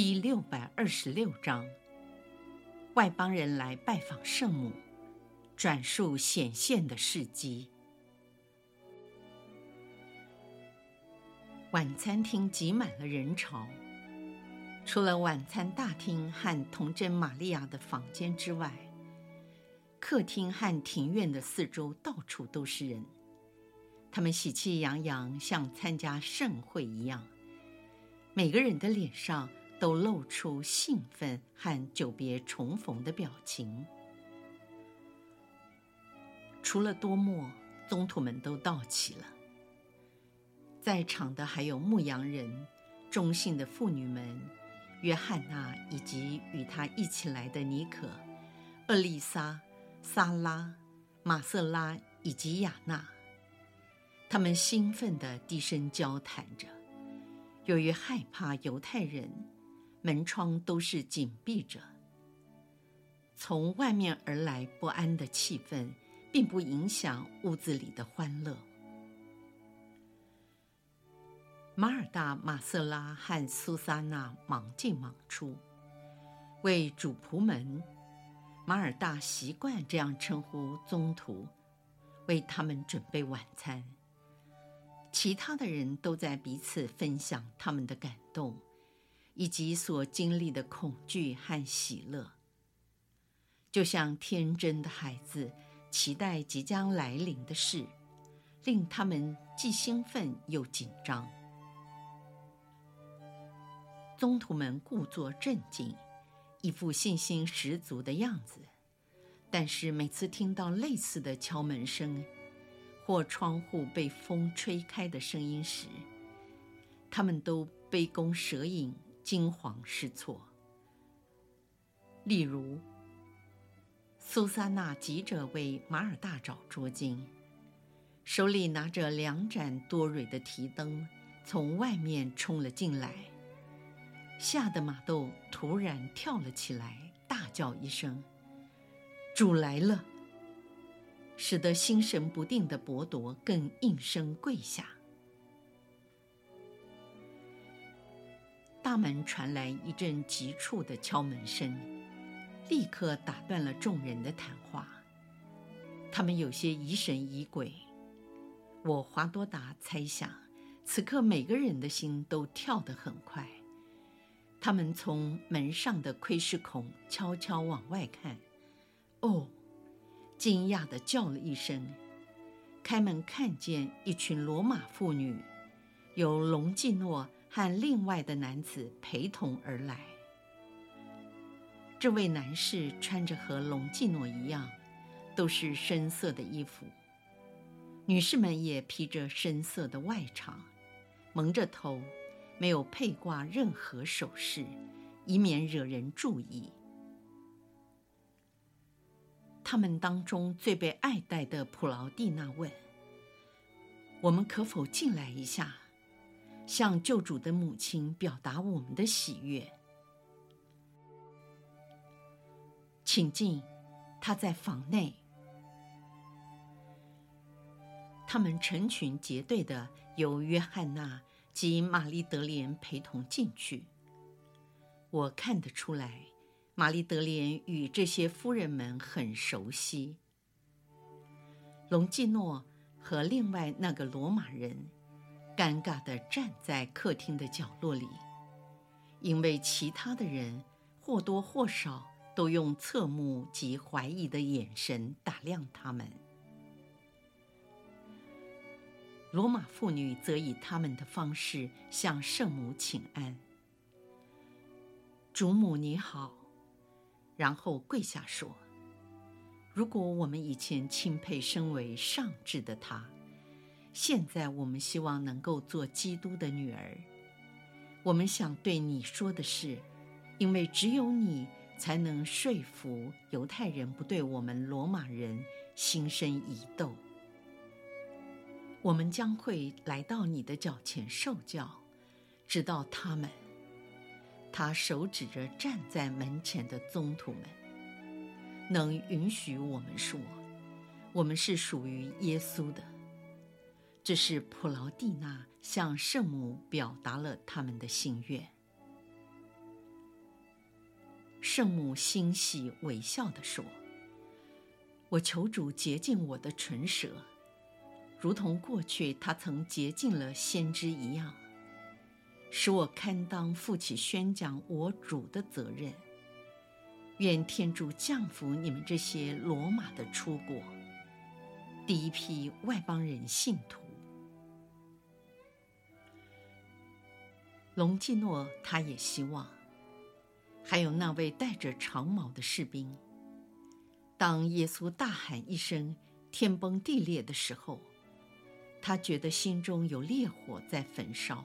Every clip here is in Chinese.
第六百二十六章，外邦人来拜访圣母，转述显现的事迹。晚餐厅挤满了人潮，除了晚餐大厅和童贞玛利亚的房间之外，客厅和庭院的四周到处都是人。他们喜气洋洋，像参加盛会一样，每个人的脸上，都露出兴奋和久别重逢的表情。除了多默，宗徒们都到齐了。在场的还有牧羊人、忠信的妇女们、约翰娜以及与他一起来的尼可、厄利莎、萨拉、马瑟拉以及亚娜。他们兴奋地低声交谈着，由于害怕犹太人。门窗都是紧闭着。从外面而来不安的气氛，并不影响屋子里的欢乐。马尔大、马瑟拉和苏萨娜忙进忙出，为主仆们（马尔大习惯这样称呼宗徒）为他们准备晚餐。其他的人都在彼此分享他们的感动。以及所经历的恐惧和喜乐，就像天真的孩子期待即将来临的事，令他们既兴奋又紧张。宗徒们故作镇静，一副信心十足的样子，但是每次听到类似的敲门声，或窗户被风吹开的声音时，他们都杯弓蛇影。惊慌失措。例如，苏珊娜急着为马尔大找捉巾，手里拿着两盏多蕊的提灯，从外面冲了进来，吓得马豆突然跳了起来，大叫一声：“主来了！”使得心神不定的伯铎更应声跪下。大门传来一阵急促的敲门声，立刻打断了众人的谈话。他们有些疑神疑鬼。我华多达猜想，此刻每个人的心都跳得很快。他们从门上的窥视孔悄悄往外看。哦，惊讶地叫了一声，开门看见一群罗马妇女，有隆基诺。和另外的男子陪同而来。这位男士穿着和隆基诺一样，都是深色的衣服。女士们也披着深色的外裳，蒙着头，没有佩挂任何首饰，以免惹人注意。他们当中最被爱戴的普劳蒂娜问：“我们可否进来一下？”向救主的母亲表达我们的喜悦，请进，她在房内。他们成群结队的由约翰娜及玛丽德莲陪同进去。我看得出来，玛丽德莲与这些夫人们很熟悉。隆基诺和另外那个罗马人。尴尬地站在客厅的角落里，因为其他的人或多或少都用侧目及怀疑的眼神打量他们。罗马妇女则以他们的方式向圣母请安：“主母你好。”然后跪下说：“如果我们以前钦佩身为上智的她。”现在我们希望能够做基督的女儿。我们想对你说的是，因为只有你才能说服犹太人不对我们罗马人心生疑窦。我们将会来到你的脚前受教，直到他们。他手指着站在门前的宗徒们，能允许我们说，我们是属于耶稣的。这是普劳蒂娜向圣母表达了他们的心愿。圣母欣喜微笑地说：“我求主洁净我的唇舌，如同过去他曾洁净了先知一样。”使我堪当负起宣讲我主的责任。愿天主降福你们这些罗马的出国，第一批外邦人信徒。隆基诺他也希望，还有那位带着长矛的士兵。当耶稣大喊一声“天崩地裂”的时候，他觉得心中有烈火在焚烧。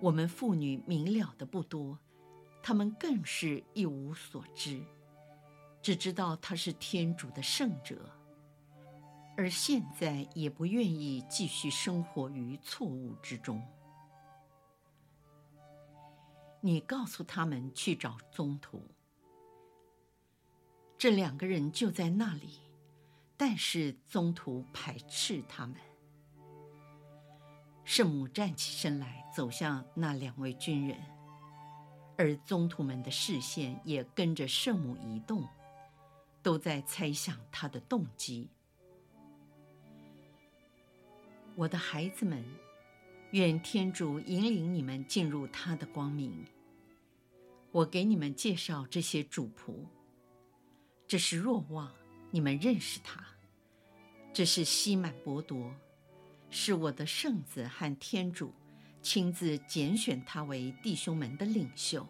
我们妇女明了的不多，她们更是一无所知，只知道他是天主的圣者，而现在也不愿意继续生活于错误之中。你告诉他们去找宗徒，这两个人就在那里，但是宗徒排斥他们。圣母站起身来，走向那两位军人，而宗徒们的视线也跟着圣母移动，都在猜想她的动机。我的孩子们，愿天主引领你们进入他的光明。我给你们介绍这些主仆，这是若望，你们认识他；这是西满伯多。是我的圣子和天主亲自拣选他为弟兄们的领袖。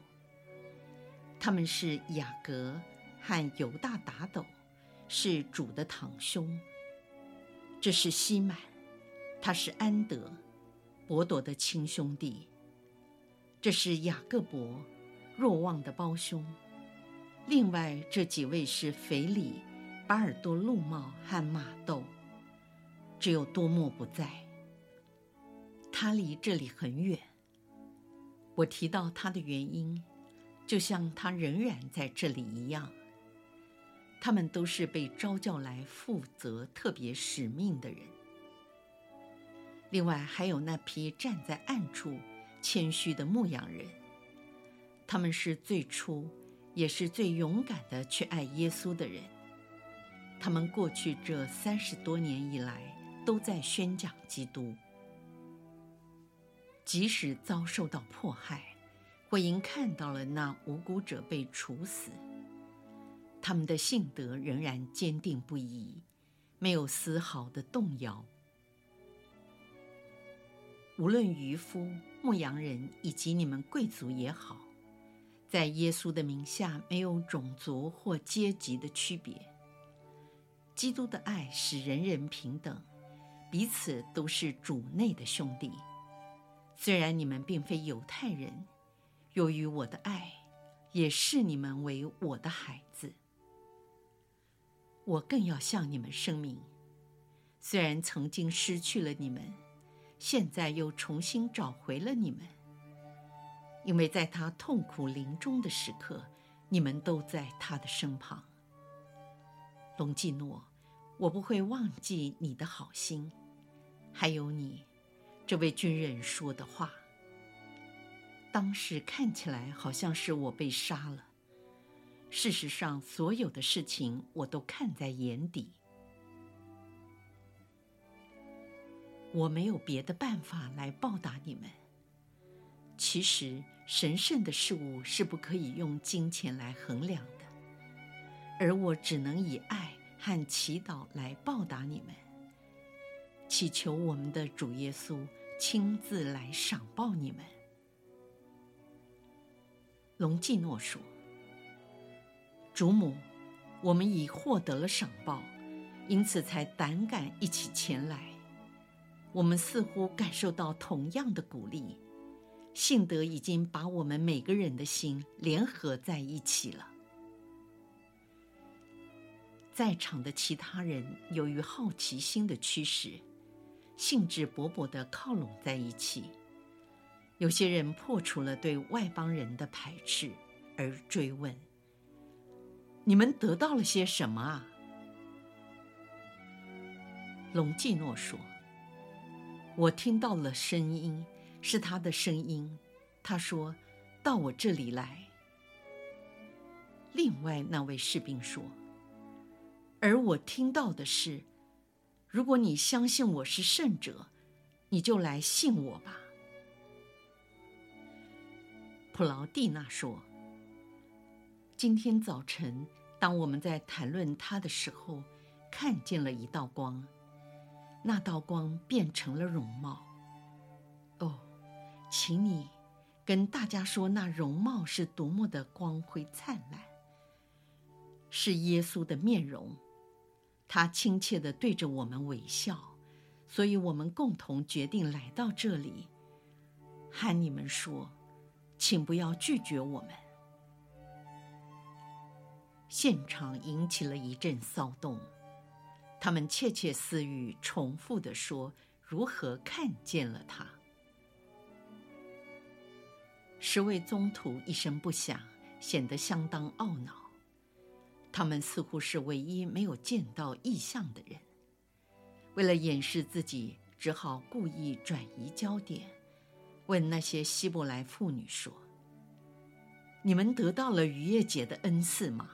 他们是雅各和犹大打斗，是主的堂兄。这是西满，他是安德，伯朵的亲兄弟。这是雅各伯，若望的胞兄。另外这几位是腓里、巴尔多禄茂和马窦。只有多默不在，他离这里很远。我提到他的原因，就像他仍然在这里一样。他们都是被召叫来负责特别使命的人。另外还有那批站在暗处谦虚的牧羊人，他们是最初也是最勇敢的去爱耶稣的人。他们过去这三十多年以来，都在宣讲基督，即使遭受到迫害，或因看到了那无辜者被处死，他们的信德仍然坚定不移，没有丝毫的动摇。无论渔夫、牧羊人以及你们贵族也好，在耶稣的名下没有种族或阶级的区别。基督的爱使人人平等。彼此都是主内的兄弟，虽然你们并非犹太人，由于我的爱，也视你们为我的孩子。我更要向你们声明，虽然曾经失去了你们，现在又重新找回了你们，因为在他痛苦临终的时刻，你们都在他的身旁。隆基诺，我不会忘记你的好心。还有你，这位军人说的话。当时看起来好像是我被杀了，事实上，所有的事情我都看在眼底。我没有别的办法来报答你们。其实，神圣的事物是不可以用金钱来衡量的，而我只能以爱和祈祷来报答你们。祈求我们的主耶稣亲自来赏报你们。隆基诺说：“主母，我们已获得了赏报，因此才胆敢一起前来。我们似乎感受到同样的鼓励，信德已经把我们每个人的心联合在一起了。在场的其他人由于好奇心的驱使，兴致勃勃地靠拢在一起。有些人破除了对外邦人的排斥，而追问：“你们得到了些什么啊？”隆基诺说：“我听到了声音，是他的声音。他说到我这里来。”另外那位士兵说：“而我听到的是，如果你相信我是圣者，你就来信我吧。”普劳蒂娜说：“今天早晨，当我们在谈论他的时候，看见了一道光，那道光变成了容貌。哦，请你跟大家说，那容貌是多么的光辉灿烂，是耶稣的面容。他亲切地对着我们微笑，所以我们共同决定来到这里，和你们说。”请不要拒绝我们。现场引起了一阵骚动，他们窃窃私语，重复地说如何看见了他。十位宗徒一声不响，显得相当懊恼。他们似乎是唯一没有见到异象的人，为了掩饰自己，只好故意转移焦点。问那些希伯来妇女说：“你们得到了逾越节的恩赐吗？”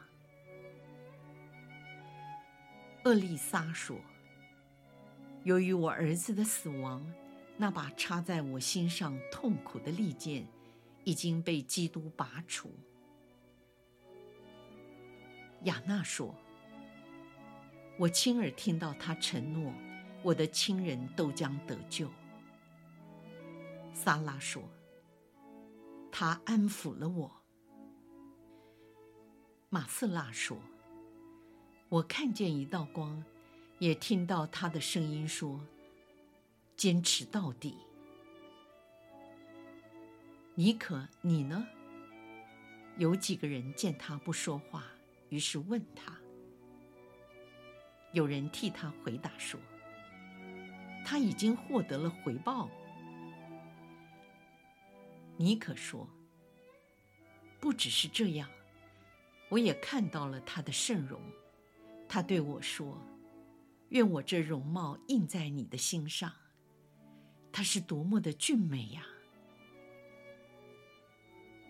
厄利撒说：“由于我儿子的死亡，那把插在我心上痛苦的利剑已经被基督拔除。”亚娜说：“我亲耳听到他承诺，我的亲人都将得救。”萨拉说：“他安抚了我。”马斯拉说：“我看见一道光，也听到他的声音说：‘坚持到底。’尼可，你呢？”有几个人见他不说话，于是问他。有人替他回答说：“他已经获得了回报。”尼可说：“不只是这样，我也看到了他的圣容。他对我说：‘愿我这容貌印在你的心上。’他是多么的俊美呀！”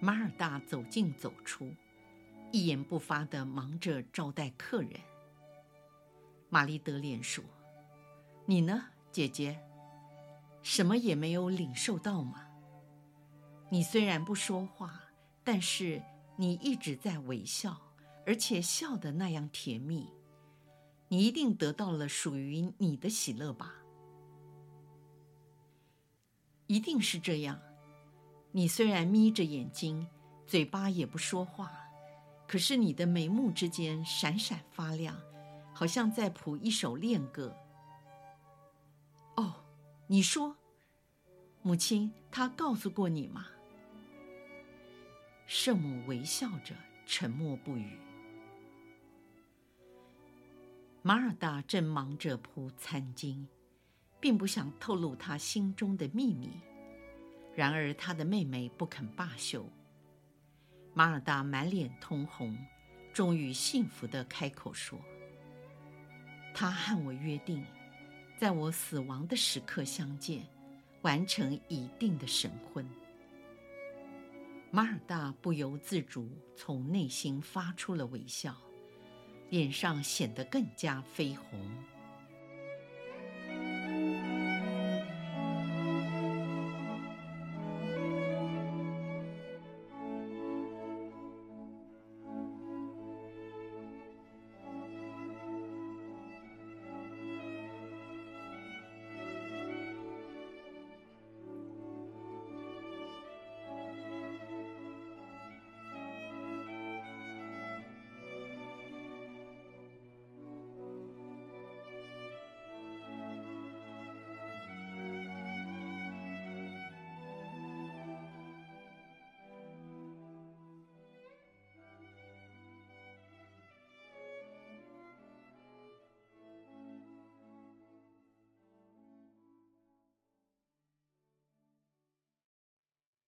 马尔大走进走出，一言不发地忙着招待客人。玛丽德莲说：“你呢，姐姐？什么也没有领受到吗？”你虽然不说话，但是你一直在微笑，而且笑得那样甜蜜。你一定得到了属于你的喜乐吧？一定是这样。你虽然眯着眼睛，嘴巴也不说话，可是你的眉目之间闪闪发亮，好像在谱一首恋歌。哦，你说，母亲，她告诉过你吗？圣母微笑着，沉默不语。马尔大正忙着铺餐巾，并不想透露他心中的秘密。然而，他的妹妹不肯罢休。马尔大满脸通红，终于幸福地开口说：“他和我约定，在我死亡的时刻相见，完成一定的神婚。”马尔大不由自主从内心发出了微笑，脸上显得更加绯红。